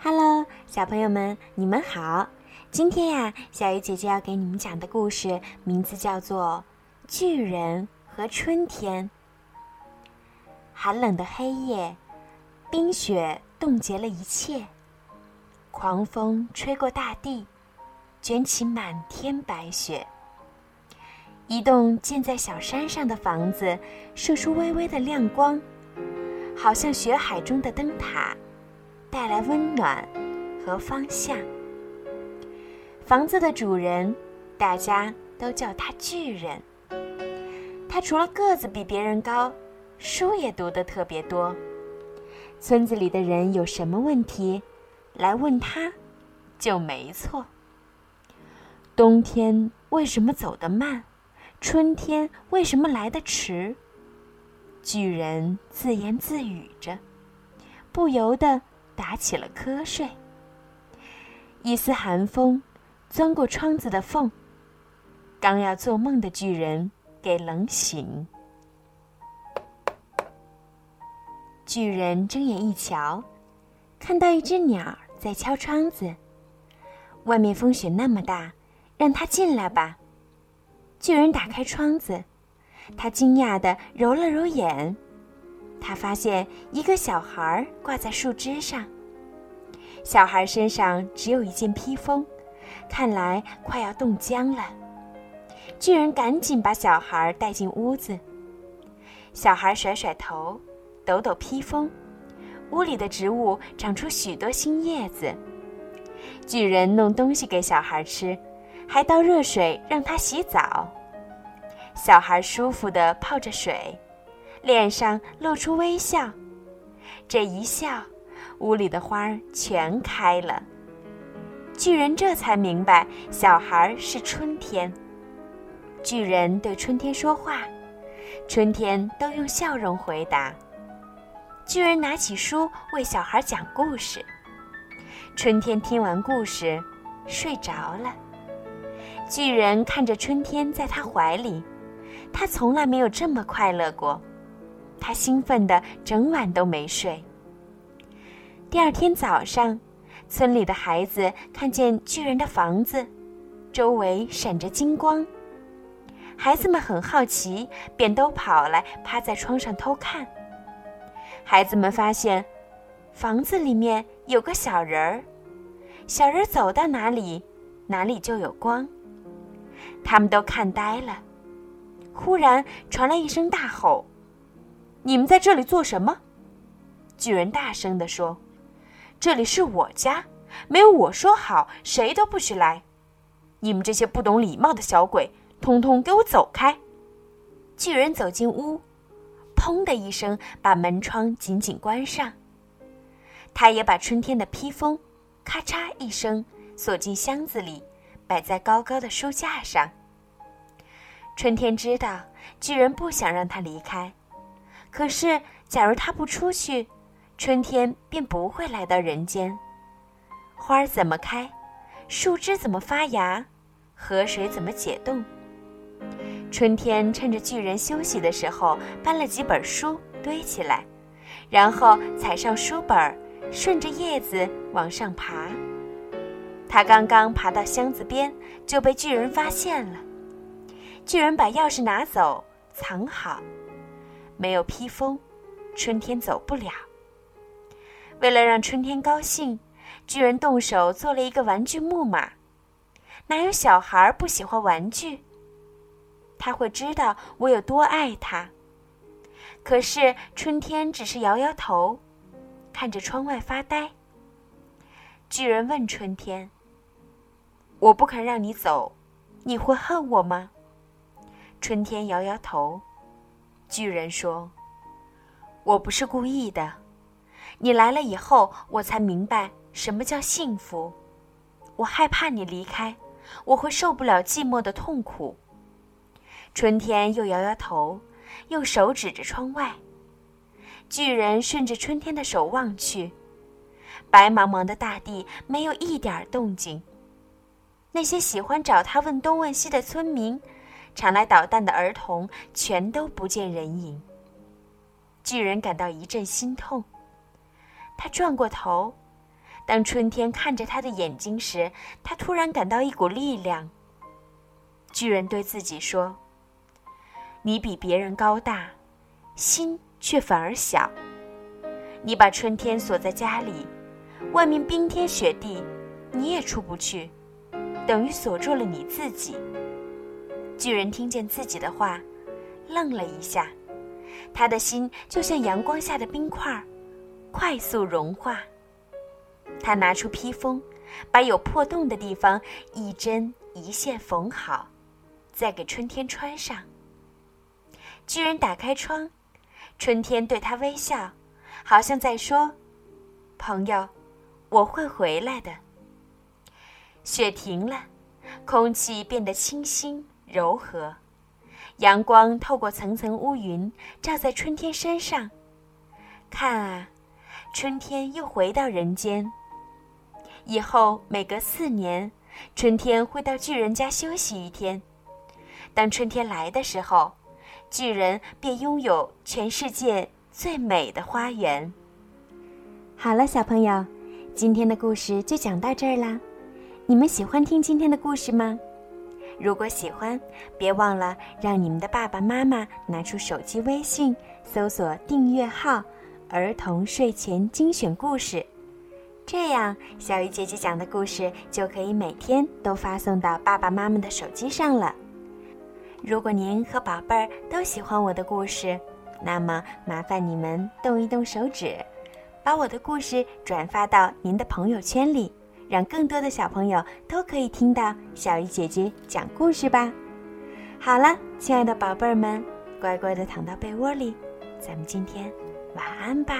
Hello，小朋友们，你们好！今天呀，小鱼姐姐要给你们讲的故事名字叫做《巨人和春天》。寒冷的黑夜，冰雪冻结了一切，狂风吹过大地，卷起满天白雪。一栋建在小山上的房子，射出微微的亮光，好像雪海中的灯塔。带来温暖和方向。房子的主人，大家都叫他巨人。他除了个子比别人高，书也读得特别多。村子里的人有什么问题，来问他，就没错。冬天为什么走得慢？春天为什么来得迟？巨人自言自语着，不由得。打起了瞌睡，一丝寒风钻过窗子的缝，刚要做梦的巨人给冷醒。巨人睁眼一瞧，看到一只鸟在敲窗子。外面风雪那么大，让它进来吧。巨人打开窗子，他惊讶的揉了揉眼。他发现一个小孩挂在树枝上。小孩身上只有一件披风，看来快要冻僵了。巨人赶紧把小孩带进屋子。小孩甩甩头，抖抖披风，屋里的植物长出许多新叶子。巨人弄东西给小孩吃，还倒热水让他洗澡。小孩舒服地泡着水。脸上露出微笑，这一笑，屋里的花儿全开了。巨人这才明白，小孩是春天。巨人对春天说话，春天都用笑容回答。巨人拿起书为小孩讲故事，春天听完故事，睡着了。巨人看着春天在他怀里，他从来没有这么快乐过。他兴奋的整晚都没睡。第二天早上，村里的孩子看见巨人的房子，周围闪着金光。孩子们很好奇，便都跑来趴在窗上偷看。孩子们发现，房子里面有个小人儿，小人走到哪里，哪里就有光。他们都看呆了。忽然传来一声大吼。你们在这里做什么？巨人大声地说：“这里是我家，没有我说好，谁都不许来。你们这些不懂礼貌的小鬼，通通给我走开！”巨人走进屋，砰的一声把门窗紧紧关上。他也把春天的披风，咔嚓一声锁进箱子里，摆在高高的书架上。春天知道巨人不想让他离开。可是，假如他不出去，春天便不会来到人间。花儿怎么开，树枝怎么发芽，河水怎么解冻？春天趁着巨人休息的时候，搬了几本书堆起来，然后踩上书本，顺着叶子往上爬。他刚刚爬到箱子边，就被巨人发现了。巨人把钥匙拿走，藏好。没有披风，春天走不了。为了让春天高兴，巨人动手做了一个玩具木马。哪有小孩不喜欢玩具？他会知道我有多爱他。可是春天只是摇摇头，看着窗外发呆。巨人问春天：“我不肯让你走，你会恨我吗？”春天摇摇头。巨人说：“我不是故意的，你来了以后，我才明白什么叫幸福。我害怕你离开，我会受不了寂寞的痛苦。”春天又摇摇头，用手指着窗外。巨人顺着春天的手望去，白茫茫的大地没有一点动静。那些喜欢找他问东问西的村民。常来捣蛋的儿童全都不见人影。巨人感到一阵心痛，他转过头，当春天看着他的眼睛时，他突然感到一股力量。巨人对自己说：“你比别人高大，心却反而小。你把春天锁在家里，外面冰天雪地，你也出不去，等于锁住了你自己。”巨人听见自己的话，愣了一下，他的心就像阳光下的冰块，快速融化。他拿出披风，把有破洞的地方一针一线缝好，再给春天穿上。巨人打开窗，春天对他微笑，好像在说：“朋友，我会回来的。”雪停了，空气变得清新柔和，阳光透过层层乌云照在春天身上。看啊，春天又回到人间。以后每隔四年，春天会到巨人家休息一天。当春天来的时候，巨人便拥有全世界最美的花园。好了，小朋友，今天的故事就讲到这儿啦。你们喜欢听今天的故事吗？如果喜欢，别忘了让你们的爸爸妈妈拿出手机微信，搜索订阅号“儿童睡前精选故事”。这样，小鱼姐姐讲的故事就可以每天都发送到爸爸妈妈的手机上了。如果您和宝贝儿都喜欢我的故事，那么麻烦你们动一动手指，把我的故事转发到您的朋友圈里，让更多的小朋友都可以听到小鱼姐姐讲故事吧。好了，亲爱的宝贝儿们，乖乖的躺到被窝里，咱们今天晚安吧。